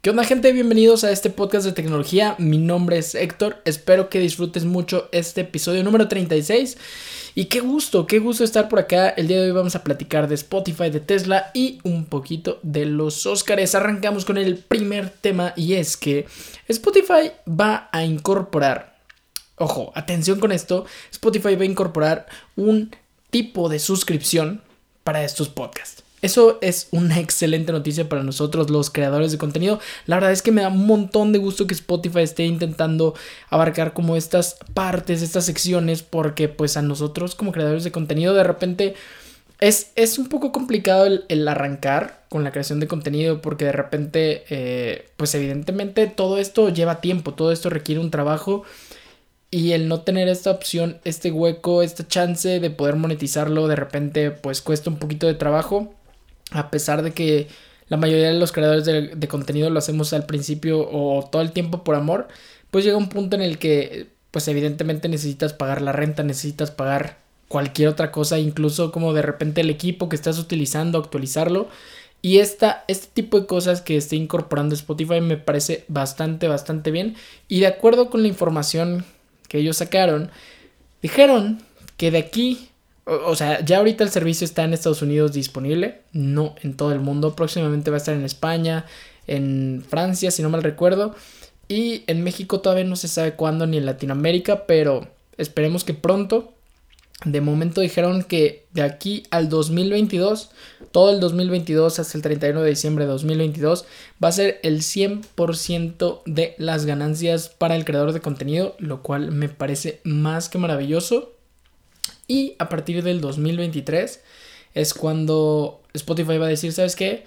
¿Qué onda gente? Bienvenidos a este podcast de tecnología. Mi nombre es Héctor. Espero que disfrutes mucho este episodio número 36. Y qué gusto, qué gusto estar por acá. El día de hoy vamos a platicar de Spotify, de Tesla y un poquito de los Oscars. Arrancamos con el primer tema y es que Spotify va a incorporar, ojo, atención con esto, Spotify va a incorporar un tipo de suscripción para estos podcasts. Eso es una excelente noticia para nosotros los creadores de contenido. La verdad es que me da un montón de gusto que Spotify esté intentando abarcar como estas partes, estas secciones, porque pues a nosotros como creadores de contenido de repente es, es un poco complicado el, arrancar con la creación de contenido porque de repente eh, pues evidentemente todo esto lleva tiempo, todo esto requiere un trabajo. Y el no tener esta opción, este hueco, esta chance de poder monetizarlo, de repente pues cuesta un poquito de trabajo a pesar de que la mayoría de los creadores de, contenido lo hacemos al principio o todo el tiempo por amor, pues llega un punto en el que pues evidentemente necesitas pagar la renta, necesitas pagar cualquier otra cosa, incluso como de repente el equipo que estás utilizando, actualizarlo. Y esta, este tipo de cosas que esté incorporando Spotify me parece bastante, bastante bien. Y de acuerdo con la información que ellos sacaron, dijeron que de aquí o, sea, ya ahorita el servicio está en Estados Unidos disponible, no en todo el mundo. Próximamente va a estar en España, en Francia, si no mal recuerdo. Y en México todavía no se sabe cuándo ni en Latinoamérica, pero esperemos que pronto. De momento dijeron que de aquí al 2022, todo el 2022 hasta el 31 de diciembre de 2022, va a ser el 100% de las ganancias para el creador de contenido, lo cual me parece más que maravilloso. Y a partir del 2023 es cuando Spotify va a decir, ¿sabes qué?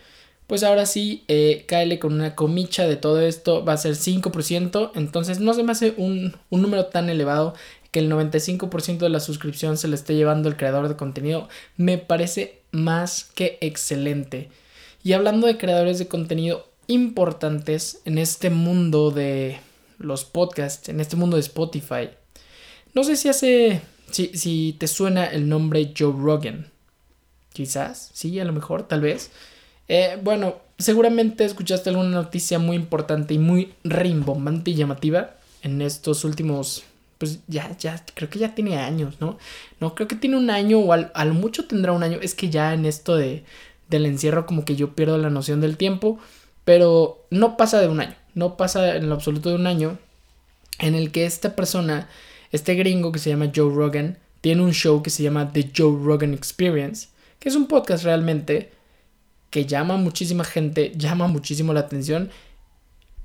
Pues ahora sí, eh, cáele con una comicha de todo esto, va a ser 5%, entonces no se me hace un, un número tan elevado que el 95% de la suscripción se le esté llevando el creador de contenido, me parece más que excelente. Y hablando de creadores de contenido importantes en este mundo de los podcasts, en este mundo de Spotify, no sé si hace si, te suena el nombre Joe Rogan. Quizás, sí, a lo mejor, tal vez. Eh, bueno, seguramente escuchaste alguna noticia muy importante y muy rimbombante y llamativa en estos últimos, pues ya, ya, creo que ya tiene años, ¿no? No, creo que tiene un año o al, al mucho tendrá un año. Es que ya en esto de, del encierro como que yo pierdo la noción del tiempo, pero no pasa de un año, no pasa en lo absoluto de un año en el que esta persona este gringo que se llama Joe Rogan tiene un show que se llama The Joe Rogan Experience, que es un podcast realmente que llama a muchísima gente, llama muchísimo la atención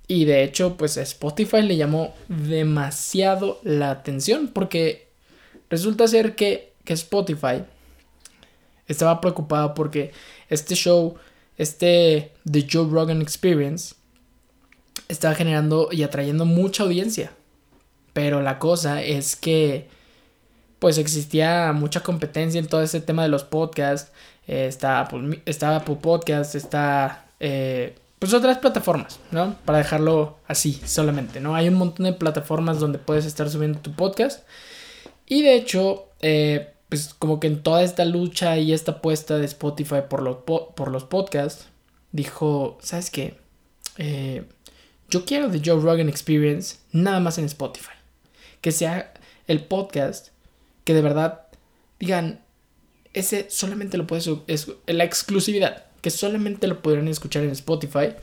y de hecho pues Spotify le llamó demasiado la atención porque resulta ser que, que Spotify estaba preocupado porque este show, este The Joe Rogan Experience, estaba generando y atrayendo mucha audiencia. Pero la cosa es que pues existía mucha competencia en todo ese tema de los podcasts. Eh, está, Apple, está Podcast, está eh, pues otras plataformas, ¿no? Para dejarlo así solamente, ¿no? Hay un montón de plataformas donde puedes estar subiendo tu podcast. Y de hecho, eh, pues como que en toda esta lucha y esta apuesta de Spotify por los, por los podcasts, dijo, ¿sabes qué? yo quiero The Joe Rogan Experience nada más en Spotify que sea el podcast que de verdad digan, ese solamente lo puedes, es la exclusividad, que solamente lo podrán escuchar en Spotify.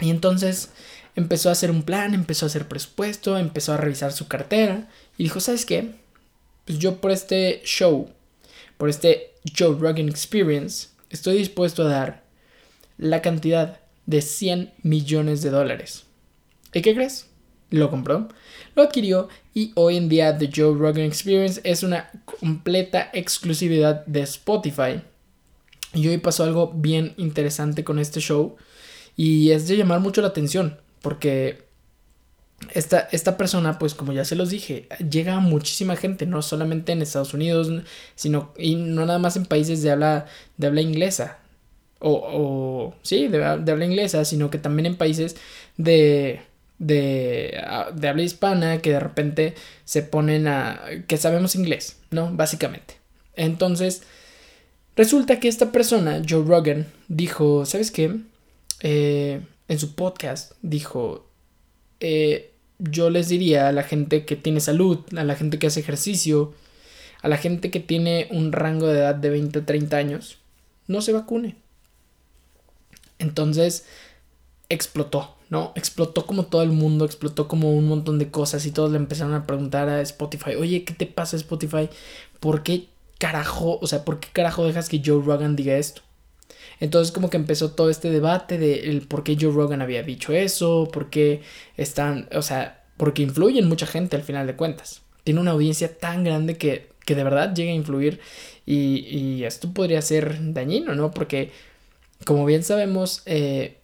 Y entonces empezó a hacer un plan, empezó a hacer presupuesto, empezó a revisar su cartera y dijo, ¿sabes qué? Pues yo por este show, por este Joe Rogan Experience, estoy dispuesto a dar la cantidad de 100 millones de dólares. ¿Y qué crees? Lo compró lo adquirió y hoy en día The Joe Rogan Experience es una completa exclusividad de Spotify. Y hoy pasó algo bien interesante con este show y es de llamar mucho la atención porque esta, esta persona, pues como ya se los dije, llega a muchísima gente, no solamente en Estados Unidos, sino y no nada más en países de habla, de habla inglesa. O, o sí, de habla inglesa, sino que también en países de, de, de habla hispana que de repente se ponen a... que sabemos inglés, ¿no? Básicamente. Entonces, resulta que esta persona, Joe Rogan, dijo, ¿sabes qué? Eh, en su podcast dijo, eh, yo les diría a la gente que tiene salud, a la gente que hace ejercicio, a la gente que tiene un rango de edad de 20 a 30 años, no se vacune. Entonces explotó, ¿no? Explotó como todo el mundo, explotó como un montón de cosas y todos le empezaron a preguntar a Spotify, oye, ¿qué te pasa Spotify? ¿Por qué carajo, o sea, por qué carajo dejas que Joe Rogan diga esto? Entonces como que empezó todo este debate de el por qué Joe Rogan había dicho eso, por qué están, o sea, porque influyen mucha gente al final de cuentas. Tiene una audiencia tan grande que, que de verdad llega a influir y, y, esto podría ser dañino, ¿no? Porque como bien sabemos, eh,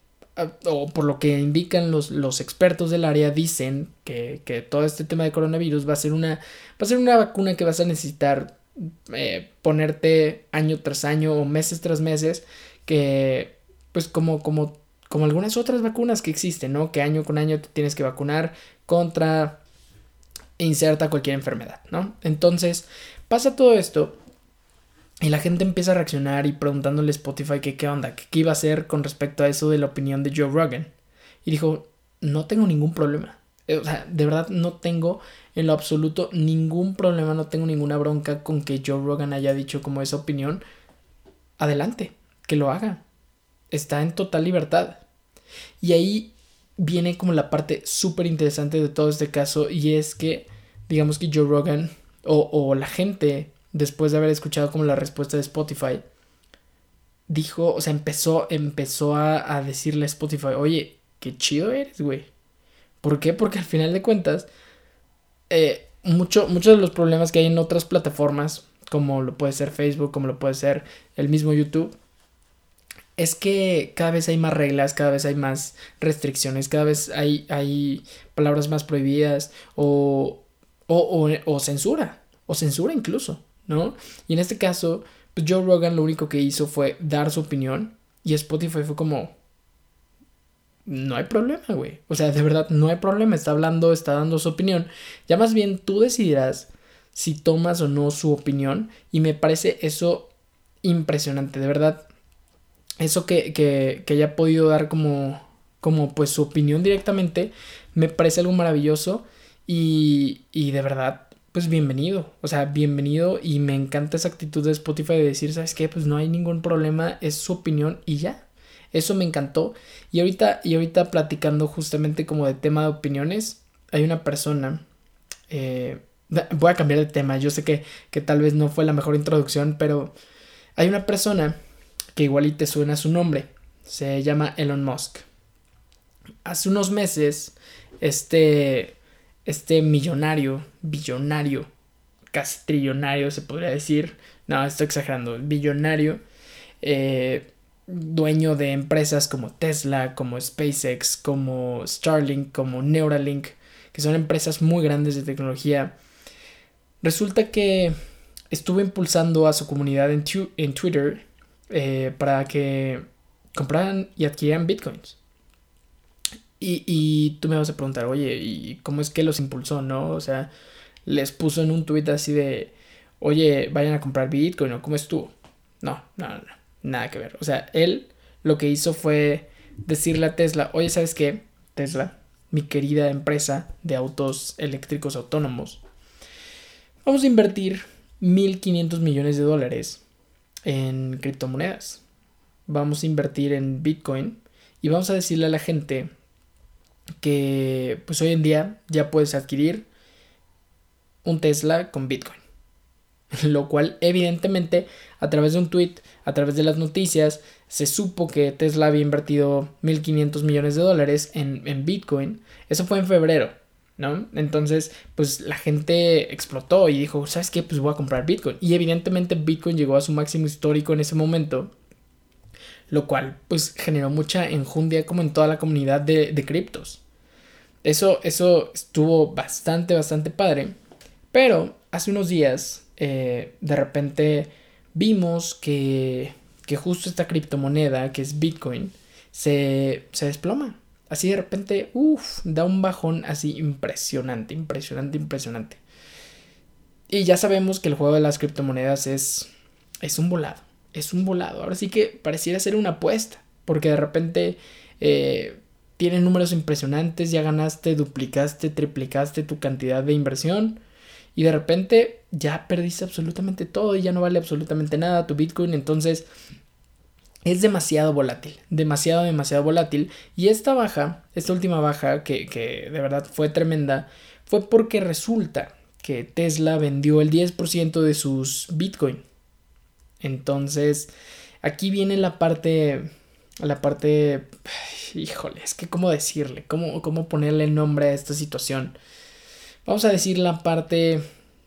o por lo que indican los, los expertos del área, dicen que, que, todo este tema de coronavirus va a ser una, va a ser una vacuna que vas a necesitar eh, ponerte año tras año o meses tras meses que pues como, como, como algunas otras vacunas que existen, ¿no? Que año con año te tienes que vacunar contra inserta cualquier enfermedad, ¿no? Entonces pasa todo esto y la gente empieza a reaccionar y preguntándole a Spotify que qué onda, que qué iba a hacer con respecto a eso de la opinión de Joe Rogan. Y dijo, no tengo ningún problema. Eh, o sea, de verdad no tengo en lo absoluto ningún problema, no tengo ninguna bronca con que Joe Rogan haya dicho como esa opinión. Adelante que lo haga. Está en total libertad. Y ahí viene como la parte súper interesante de todo este caso y es que digamos que Joe Rogan o, o, la gente después de haber escuchado como la respuesta de Spotify dijo, o sea, empezó, empezó a, a decirle a Spotify, oye, qué chido eres, güey. ¿Por qué? Porque al final de cuentas, eh, mucho, muchos de los problemas que hay en otras plataformas, como lo puede ser Facebook, como lo puede ser el mismo YouTube, es que cada vez hay más reglas, cada vez hay más restricciones, cada vez hay, hay palabras más prohibidas o, o, o, censura, o censura incluso, ¿no? Y en este caso, pues Joe Rogan lo único que hizo fue dar su opinión y Spotify fue como, no hay problema, güey. O sea, de verdad, no hay problema, está hablando, está dando su opinión. Ya más bien tú decidirás si tomas o no su opinión y me parece eso impresionante, de verdad eso que, que, que haya podido dar como, como pues su opinión directamente, me parece algo maravilloso y, y de verdad, pues bienvenido, o sea, bienvenido y me encanta esa actitud de Spotify de decir, ¿sabes qué? Pues no hay ningún problema, es su opinión y ya. Eso me encantó. Y ahorita, y ahorita platicando justamente como de tema de opiniones, hay una persona, eh, voy a cambiar de tema, yo sé que, que tal vez no fue la mejor introducción, pero hay una persona que igual y te suena su nombre. Se llama Elon Musk. Hace unos meses, este, este millonario, billonario, casi trillonario se podría decir, no, estoy exagerando, billonario, eh, dueño de empresas como Tesla, como SpaceX, como Starlink, como Neuralink, que son empresas muy grandes de tecnología. Resulta que estuvo impulsando a su comunidad en, Twitter eh, para que compraran y adquirieran bitcoins. Y, y, tú me vas a preguntar, oye, ¿y cómo es que los impulsó, no? O sea, les puso en un tweet así de, oye, vayan a comprar bitcoin o cómo estuvo. No, no, no, nada que ver. O sea, él lo que hizo fue decirle a Tesla, oye, ¿sabes qué? Tesla, mi querida empresa de autos eléctricos autónomos, vamos a invertir 1.500 millones de dólares en criptomonedas. Vamos a invertir en Bitcoin y vamos a decirle a la gente que pues hoy en día ya puedes adquirir un Tesla con Bitcoin. Lo cual evidentemente a través de un tweet, a través de las noticias, se supo que Tesla había invertido 1.500 millones de dólares en, en Bitcoin. Eso fue en febrero. ¿no? Entonces, pues la gente explotó y dijo, ¿sabes qué? Pues voy a comprar Bitcoin. Y evidentemente Bitcoin llegó a su máximo histórico en ese momento, lo cual pues generó mucha enjundia como en toda la comunidad de, criptos. Eso, eso estuvo bastante, bastante padre. Pero hace unos días, eh, de repente vimos que, que justo esta criptomoneda, que es Bitcoin, se, se desploma así de repente, uff, da un bajón así impresionante, impresionante, impresionante. Y ya sabemos que el juego de las criptomonedas es, es un volado, es un volado. Ahora sí que pareciera ser una apuesta, porque de repente, eh, tiene números impresionantes, ya ganaste, duplicaste, triplicaste tu cantidad de inversión y de repente ya perdiste absolutamente todo y ya no vale absolutamente nada tu Bitcoin, entonces es demasiado volátil, demasiado, demasiado volátil. Y esta baja, esta última baja, que, que, de verdad fue tremenda, fue porque resulta que Tesla vendió el 10% de sus Bitcoin. Entonces, aquí viene la parte, la parte, híjole, es que cómo decirle, cómo, cómo ponerle nombre a esta situación. Vamos a decir la parte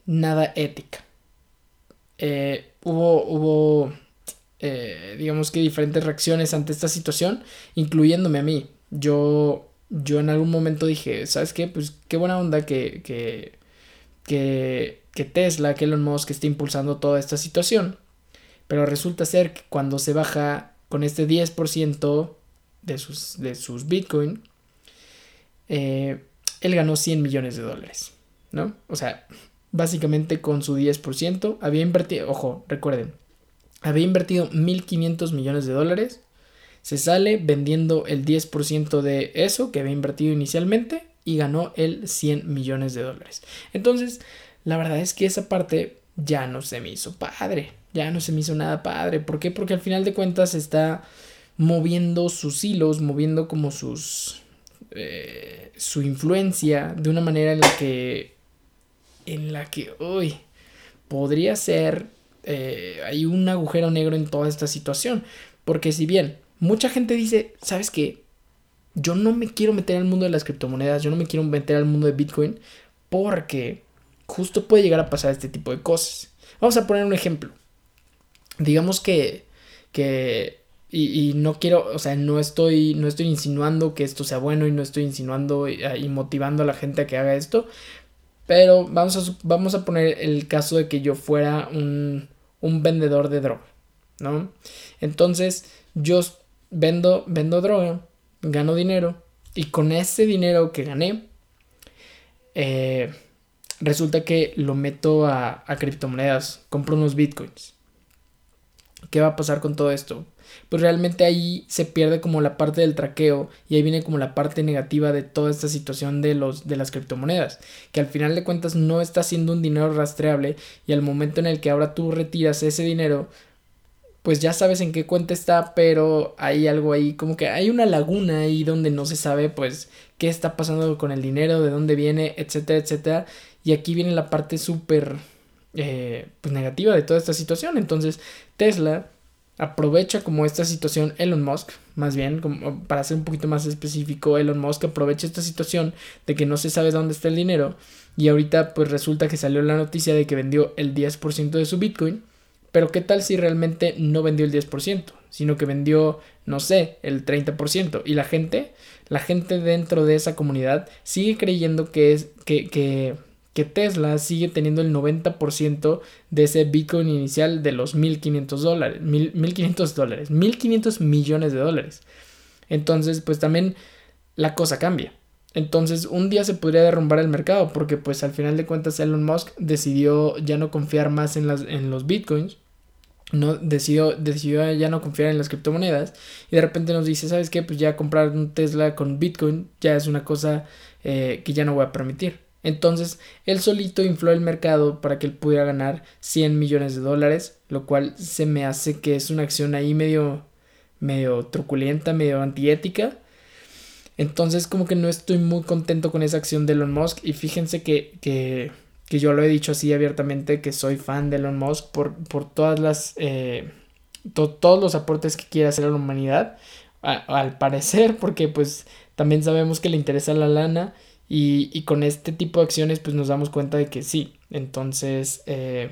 nada ética. Eh, hubo, hubo eh, digamos que diferentes reacciones ante esta situación, incluyéndome a mí. Yo, yo en algún momento dije, ¿sabes qué? Pues qué buena onda que, que, que, que Tesla, que Elon Musk esté impulsando toda esta situación. Pero resulta ser que cuando se baja con este 10% de sus, de sus Bitcoin, eh, él ganó 100 millones de dólares, ¿no? O sea, básicamente con su 10% había invertido, ojo, recuerden, había invertido 1.500 millones de dólares, se sale vendiendo el 10% de eso que había invertido inicialmente y ganó el 100 millones de dólares. Entonces, la verdad es que esa parte ya no se me hizo padre, ya no se me hizo nada padre. ¿Por qué? Porque al final de cuentas está moviendo sus hilos, moviendo como sus... Eh, su influencia de una manera en la que... En la que, uy, podría ser eh, hay un agujero negro en toda esta situación. Porque si bien mucha gente dice, ¿sabes qué? Yo no me quiero meter al mundo de las criptomonedas, yo no me quiero meter al mundo de Bitcoin porque justo puede llegar a pasar este tipo de cosas. Vamos a poner un ejemplo. Digamos que, que y, no quiero, o sea, no estoy, no estoy insinuando que esto sea bueno y no estoy insinuando y, y motivando a la gente a que haga esto, pero vamos a, vamos a poner el caso de que yo fuera un, un vendedor de droga, ¿no? Entonces yo vendo, vendo droga, gano dinero y con ese dinero que gané, eh, resulta que lo meto a, a criptomonedas, compro unos bitcoins. ¿Qué va a pasar con todo esto? pues realmente ahí se pierde como la parte del traqueo y ahí viene como la parte negativa de toda esta situación de los de las criptomonedas, que al final de cuentas no está siendo un dinero rastreable y al momento en el que ahora tú retiras ese dinero, pues ya sabes en qué cuenta está, pero hay algo ahí, como que hay una laguna ahí donde no se sabe pues qué está pasando con el dinero, de dónde viene, etcétera, etcétera. Y aquí viene la parte súper eh, pues negativa de toda esta situación. Entonces Tesla aprovecha como esta situación Elon Musk, más bien, como para ser un poquito más específico, Elon Musk aprovecha esta situación de que no se sabe dónde está el dinero y ahorita pues resulta que salió la noticia de que vendió el 10% de su Bitcoin, pero qué tal si realmente no vendió el 10%, sino que vendió, no sé, el 30% y la gente, la gente dentro de esa comunidad sigue creyendo que es que, que que Tesla sigue teniendo el 90% de ese Bitcoin inicial de los 1.500 dólares, 1.500 dólares, 1.500 millones de dólares. Entonces, pues también la cosa cambia. Entonces, un día se podría derrumbar el mercado porque pues al final de cuentas Elon Musk decidió ya no confiar más en, las, en los Bitcoins. No, decidió, decidió ya no confiar en las criptomonedas y de repente nos dice, ¿sabes qué? Pues ya comprar un Tesla con Bitcoin ya es una cosa eh, que ya no voy a permitir. Entonces, él solito infló el mercado para que él pudiera ganar 100 millones de dólares, lo cual se me hace que es una acción ahí medio, medio truculenta, medio antiética. Entonces, como que no estoy muy contento con esa acción de Elon Musk. Y fíjense que, que, que yo lo he dicho así abiertamente, que soy fan de Elon Musk por, por todas las... Eh, todos los aportes que quiere hacer a la humanidad. al parecer, porque pues también sabemos que le interesa la lana y, con este tipo de acciones pues nos damos cuenta de que sí. Entonces, eh,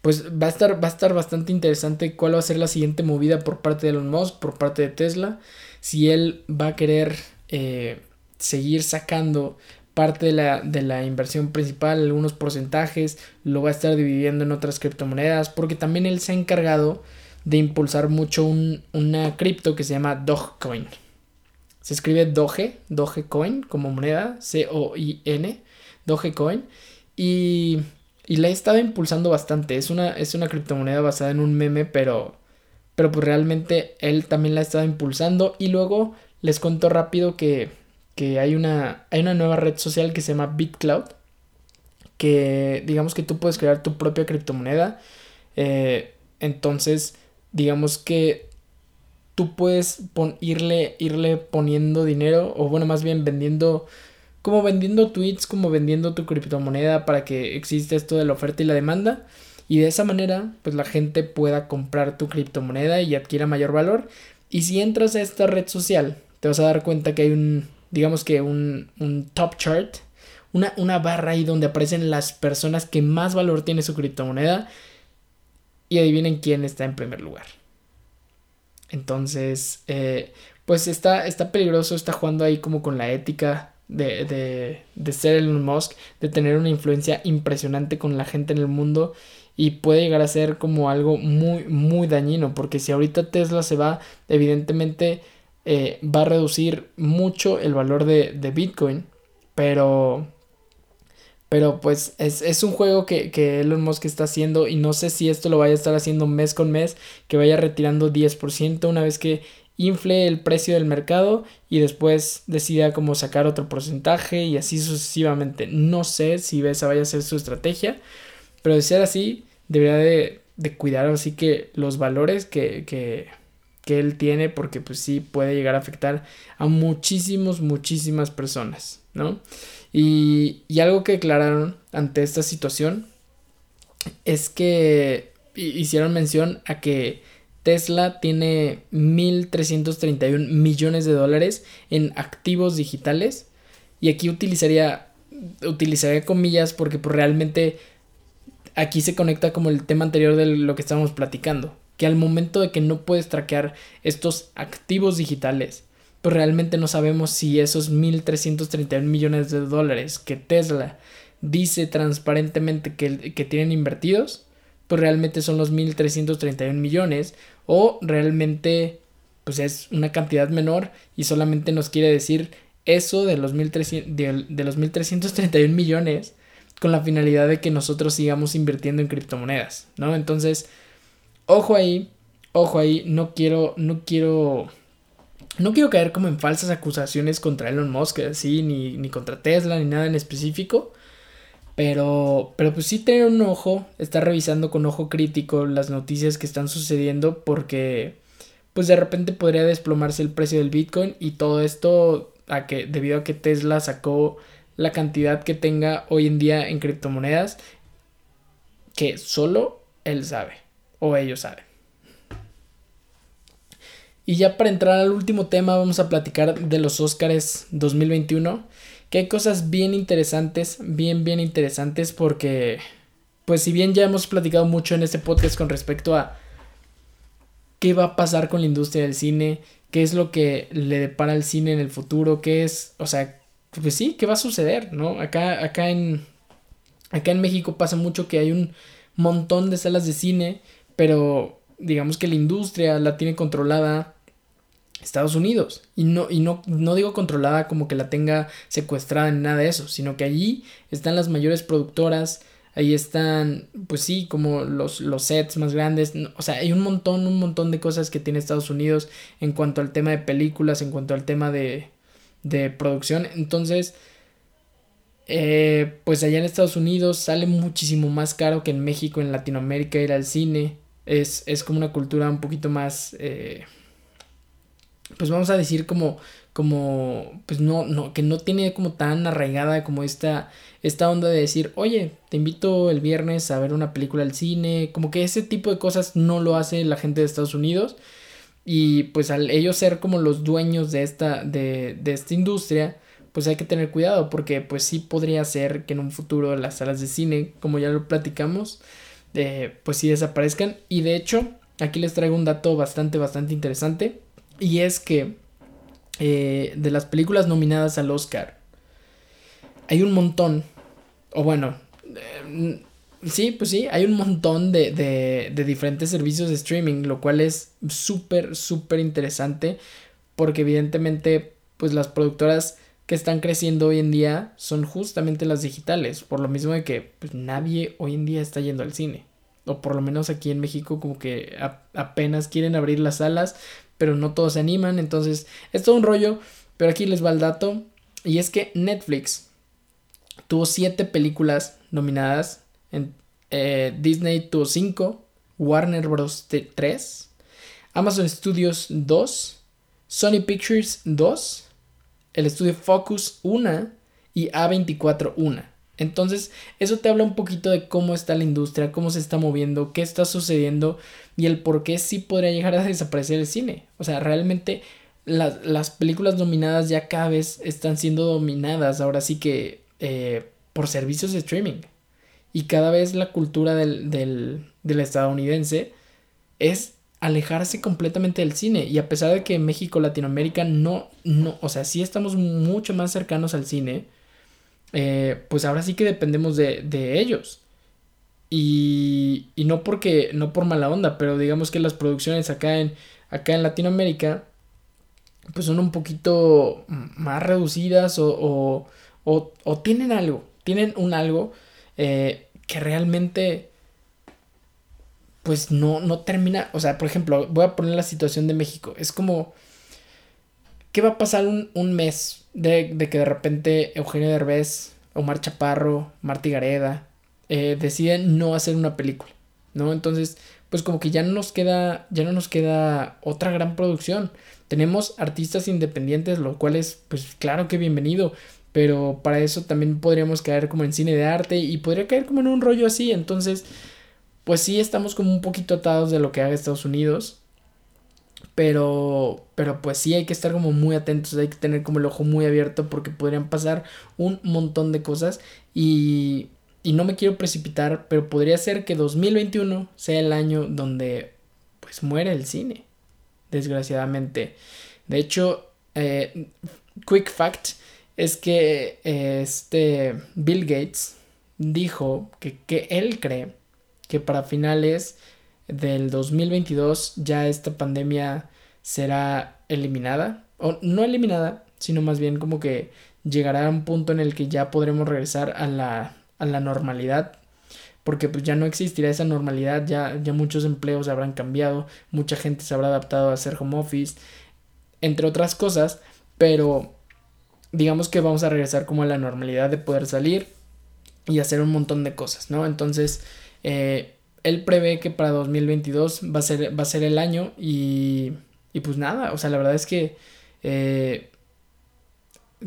pues va a, estar, va a estar bastante interesante cuál va a ser la siguiente movida por parte de Elon Musk, por parte de Tesla. Si él va a querer eh, seguir sacando parte de la, de la, inversión principal, algunos porcentajes, lo va a estar dividiendo en otras criptomonedas, porque también él se ha encargado de impulsar mucho un, una cripto que se llama Dogecoin. Se escribe Doge, Dogecoin como moneda, C-O-I-N, Dogecoin. Y, y la he estado impulsando bastante. Es una, es una criptomoneda basada en un meme, pero, pero pues realmente él también la ha estado impulsando. Y luego les cuento rápido que, que hay, una, hay una nueva red social que se llama BitCloud, que digamos que tú puedes crear tu propia criptomoneda. Eh, entonces, digamos que tú puedes irle, irle poniendo dinero, o bueno, más bien vendiendo, como vendiendo tweets, como vendiendo tu criptomoneda para que exista esto de la oferta y la demanda. Y de esa manera, pues la gente pueda comprar tu criptomoneda y adquiera mayor valor. Y si entras a esta red social, te vas a dar cuenta que hay un, digamos que un, un top chart, una, una barra ahí donde aparecen las personas que más valor tiene su criptomoneda. Y adivinen quién está en primer lugar. Entonces, eh, pues está, está peligroso, está jugando ahí como con la ética de, de, de ser Elon Musk, de tener una influencia impresionante con la gente en el mundo y puede llegar a ser como algo muy, muy dañino, porque si ahorita Tesla se va, evidentemente eh, va a reducir mucho el valor de, de Bitcoin, pero pero pues es, un juego que, que, Elon Musk está haciendo y no sé si esto lo vaya a estar haciendo mes con mes, que vaya retirando 10% una vez que infle el precio del mercado y después decida como sacar otro porcentaje y así sucesivamente. No sé si esa vaya a ser su estrategia, pero de ser así, debería de, de cuidar así que los valores que, que, que él tiene porque pues sí puede llegar a afectar a muchísimos, muchísimas personas, ¿no? Y, algo que declararon ante esta situación es que hicieron mención a que Tesla tiene 1.331 millones de dólares en activos digitales. Y aquí utilizaría, utilizaría comillas porque pues, realmente aquí se conecta como el tema anterior de lo que estábamos platicando. Que al momento de que no puedes traquear estos activos digitales pues realmente no sabemos si esos 1.331 millones de dólares que Tesla dice transparentemente que, que tienen invertidos, pues realmente son los 1.331 millones o realmente pues es una cantidad menor y solamente nos quiere decir eso de los 1.300, de, de los 1.331 millones con la finalidad de que nosotros sigamos invirtiendo en criptomonedas, ¿no? Entonces, ojo ahí, ojo ahí, no quiero, no quiero no quiero caer como en falsas acusaciones contra Elon Musk, así, ni, ni contra Tesla, ni nada en específico. Pero, pero pues sí tener un ojo, estar revisando con ojo crítico las noticias que están sucediendo porque pues de repente podría desplomarse el precio del Bitcoin y todo esto a que, debido a que Tesla sacó la cantidad que tenga hoy en día en criptomonedas que solo él sabe o ellos saben. Y ya para entrar al último tema vamos a platicar de los Oscars 2021, que hay cosas bien interesantes, bien, bien interesantes porque, pues si bien ya hemos platicado mucho en este podcast con respecto a qué va a pasar con la industria del cine, qué es lo que le depara al cine en el futuro, qué es, o sea, pues sí, qué va a suceder, ¿no? Acá, acá en, acá en México pasa mucho que hay un montón de salas de cine, pero digamos que la industria la tiene controlada Estados Unidos. Y no, y no, no digo controlada como que la tenga secuestrada en nada de eso, sino que allí están las mayores productoras, ahí están, pues sí, como los, los sets más grandes, o sea, hay un montón, un montón de cosas que tiene Estados Unidos en cuanto al tema de películas, en cuanto al tema de, de producción. Entonces, eh, pues allá en Estados Unidos sale muchísimo más caro que en México, en Latinoamérica, ir al cine. Es, es como una cultura un poquito más... Eh, pues vamos a decir como como pues no no que no tiene como tan arraigada como esta esta onda de decir oye te invito el viernes a ver una película al cine como que ese tipo de cosas no lo hace la gente de Estados Unidos. Y pues al ellos ser como los dueños de esta de, de esta industria pues hay que tener cuidado porque pues sí podría ser que en un futuro las salas de cine como ya lo platicamos eh, pues sí desaparezcan. Y de hecho aquí les traigo un dato bastante bastante interesante y es que eh, de las películas nominadas al Oscar, hay un montón, o bueno, eh, sí, pues sí, hay un montón de, de, de diferentes servicios de streaming, lo cual es súper, súper interesante, porque evidentemente, pues las productoras que están creciendo hoy en día son justamente las digitales, por lo mismo de que pues, nadie hoy en día está yendo al cine o por lo menos aquí en México como que apenas quieren abrir las salas pero no todos se animan, entonces es todo un rollo, pero aquí les va el dato, y es que Netflix tuvo siete películas nominadas, en, eh, Disney tuvo cinco, Warner Bros. 3, Amazon Studios 2, Sony Pictures 2, el estudio Focus 1 y A24 1. Entonces, eso te habla un poquito de cómo está la industria, cómo se está moviendo, qué está sucediendo y el por qué sí podría llegar a desaparecer el cine. O sea, realmente las, películas dominadas ya cada vez están siendo dominadas, ahora sí que eh, por servicios de streaming. Y cada vez la cultura del, del, del estadounidense es alejarse completamente del cine. Y a pesar de que México, Latinoamérica no, no, o sea, sí estamos mucho más cercanos al cine, eh, pues ahora sí que dependemos de, de ellos. Y, y, no porque, no por mala onda, pero digamos que las producciones acá en, acá en Latinoamérica, pues son un poquito más reducidas o, o, o, tienen algo, tienen un algo eh, que realmente pues no, no termina, o sea, por ejemplo, voy a poner la situación de México, es como, ¿qué va a pasar un, mes de, que de repente Eugenio Derbez, Omar Chaparro, Marty Gareda, eh, deciden no hacer una película, ¿no? Entonces, pues como que ya no nos queda, ya no nos queda otra gran producción. Tenemos artistas independientes, lo cual es, pues claro que bienvenido, pero para eso también podríamos caer como en cine de arte y podría caer como en un rollo así, entonces pues sí estamos como un poquito atados de lo que haga Estados Unidos. Pero, pero pues sí hay que estar como muy atentos, hay que tener como el ojo muy abierto porque podrían pasar un montón de cosas y, y no me quiero precipitar, pero podría ser que 2021 sea el año donde pues muere el cine, desgraciadamente. De hecho, eh, quick fact es que eh, este Bill Gates dijo que, que él cree que para finales del 2022 ya esta pandemia será eliminada, o no eliminada, sino más bien como que llegará a un punto en el que ya podremos regresar a la, a la normalidad, porque pues ya no existirá esa normalidad, ya, ya muchos empleos habrán cambiado, mucha gente se habrá adaptado a hacer home office, entre otras cosas, pero digamos que vamos a regresar como a la normalidad de poder salir y hacer un montón de cosas, ¿no? Entonces, eh, él prevé que para 2022 va a ser, va a ser el año y, y pues nada, o sea, la verdad es que eh,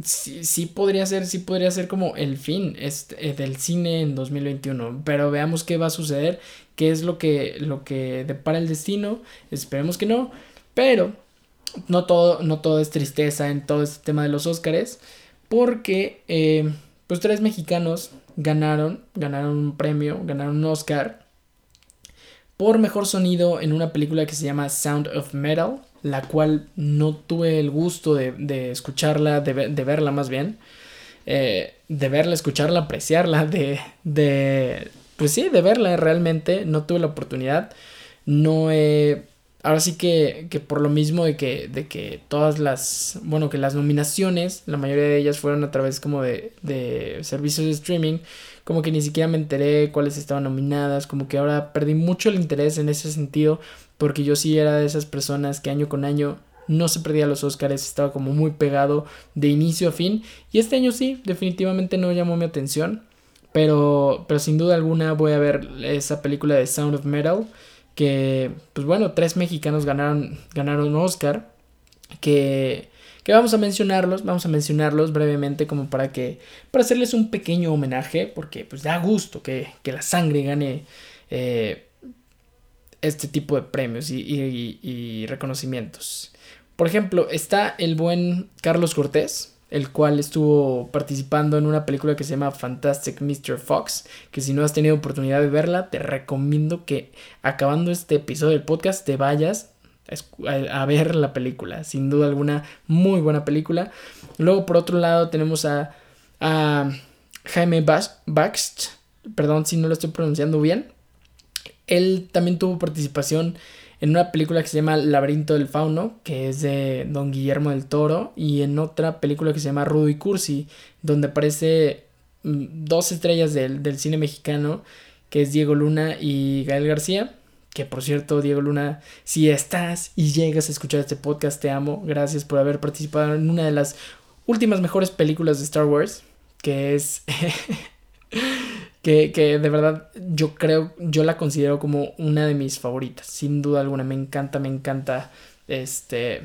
sí, sí, podría ser, sí podría ser como el fin este, eh, del cine en 2021, pero veamos qué va a suceder, qué es lo que, lo que depara el destino, esperemos que no, pero no todo, no todo es tristeza en todo este tema de los Óscares, porque pues tres mexicanos ganaron, ganaron un premio, ganaron un Oscar por mejor sonido en una película que se llama Sound of Metal, la cual no tuve el gusto de, escucharla, de, verla más bien, eh, de verla, escucharla, apreciarla, de, de, pues sí, de verla realmente, no tuve la oportunidad, no he ahora sí que, que, por lo mismo de que, de que todas las, bueno, que las nominaciones, la mayoría de ellas fueron a través como de, de servicios de streaming, como que ni siquiera me enteré cuáles estaban nominadas, como que ahora perdí mucho el interés en ese sentido, porque yo sí era de esas personas que año con año no se perdía los Oscars, estaba como muy pegado de inicio a fin, y este año sí, definitivamente no llamó mi atención, pero, pero sin duda alguna voy a ver esa película de Sound of Metal que, pues bueno, tres mexicanos ganaron, ganaron un Oscar, que, que vamos a mencionarlos, vamos a mencionarlos brevemente como para que, para hacerles un pequeño homenaje, porque pues da gusto que, que la sangre gane eh, este tipo de premios y, y, y reconocimientos. Por ejemplo, está el buen Carlos Cortés, el cual estuvo participando en una película que se llama Fantastic Mr. Fox, que si no has tenido oportunidad de verla, te recomiendo que acabando este episodio del podcast te vayas a ver la película, sin duda alguna, muy buena película. Luego, por otro lado, tenemos a, a Jaime Baxt, perdón si no lo estoy pronunciando bien. Él también tuvo participación en una película que se llama Laberinto del Fauno, que es de Don Guillermo del Toro, y en otra película que se llama Rudo y Cursi, donde aparece mm, dos estrellas del, cine mexicano, que es Diego Luna y Gael García, que por cierto, Diego Luna, si estás y llegas a escuchar este podcast, te amo. Gracias por haber participado en una de las últimas mejores películas de Star Wars, que es... que, que, de verdad yo creo, yo la considero como una de mis favoritas, sin duda alguna, me encanta, me encanta este,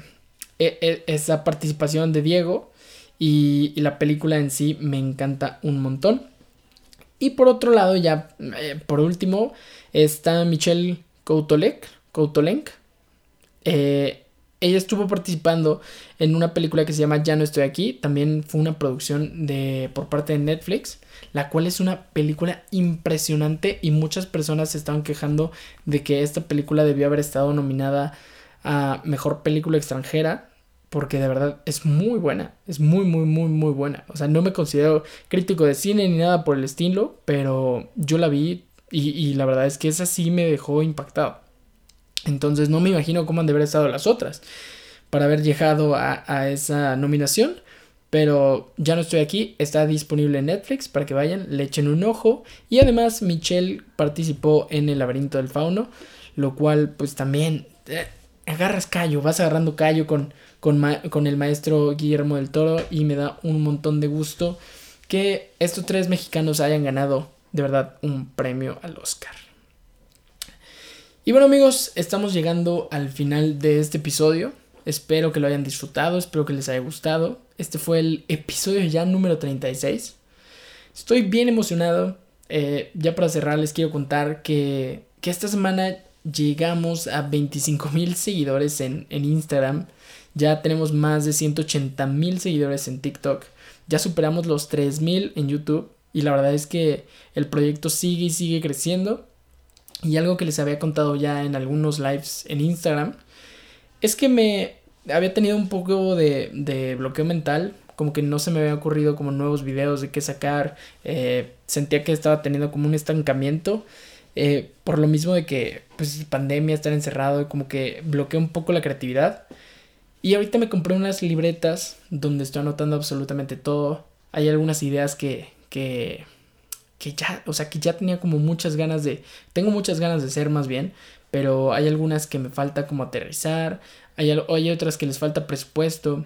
e, e, esa participación de Diego y, la película en sí me encanta un montón. Y por otro lado, ya eh, por último, está Michelle Koutolek, Koutolenk. Eh, ella estuvo participando en una película que se llama Ya no estoy aquí. También fue una producción de, por parte de Netflix, la cual es una película impresionante y muchas personas se estaban quejando de que esta película debió haber estado nominada a Mejor Película Extranjera. Porque de verdad es muy buena. Es muy, muy, muy, muy buena. O sea, no me considero crítico de cine ni nada por el estilo. Pero yo la vi y, la verdad es que esa sí me dejó impactado. Entonces no me imagino cómo han de haber estado las otras para haber llegado a, esa nominación. Pero ya no estoy aquí, está disponible en Netflix para que vayan, le echen un ojo. Y además Michelle participó en El laberinto del fauno, lo cual pues también eh, agarras callo, vas agarrando callo con, con, con el maestro Guillermo del Toro y me da un montón de gusto que estos tres mexicanos hayan ganado de verdad un premio al Oscar. Y bueno amigos, estamos llegando al final de este episodio. Espero que lo hayan disfrutado, espero que les haya gustado. Este fue el episodio ya número 36. Estoy bien emocionado. Eh, ya para cerrar les quiero contar que, que esta semana llegamos a 25 mil seguidores en, en, Instagram. Ya tenemos más de 180 mil seguidores en TikTok. Ya superamos los 3 mil en YouTube. Y la verdad es que el proyecto sigue y sigue creciendo. Y algo que les había contado ya en algunos lives en Instagram es que me había tenido un poco de, de bloqueo mental, como que no se me había ocurrido como nuevos videos de qué sacar, eh, sentía que estaba teniendo como un estancamiento, eh, por lo mismo de que, pues, pandemia, estar encerrado, como que bloqueé un poco la creatividad. Y ahorita me compré unas libretas donde estoy anotando absolutamente todo. Hay algunas ideas que, que que ya, o sea, que ya tenía como muchas ganas de, tengo muchas ganas de ser más bien, pero hay algunas que me falta como aterrizar, hay, hay otras que les falta presupuesto,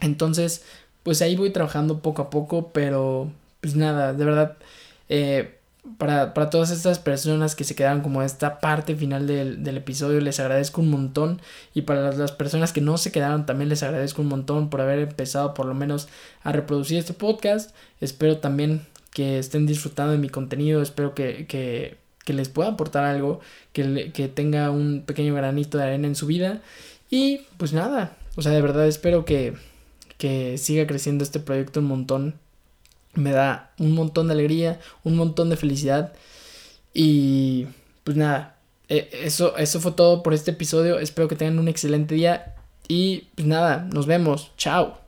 entonces, pues ahí voy trabajando poco a poco, pero pues nada, de verdad, eh, para, para, todas estas personas que se quedaron como esta parte final del, del, episodio, les agradezco un montón. Y para las, personas que no se quedaron, también les agradezco un montón por haber empezado por lo menos a reproducir este podcast. Espero también que estén disfrutando de mi contenido, espero que, que, que les pueda aportar algo, que, que tenga un pequeño granito de arena en su vida. Y pues nada, o sea, de verdad espero que, que siga creciendo este proyecto un montón. Me da un montón de alegría, un montón de felicidad. Y pues nada, e, eso, eso fue todo por este episodio. Espero que tengan un excelente día. Y pues nada, nos vemos. Chao.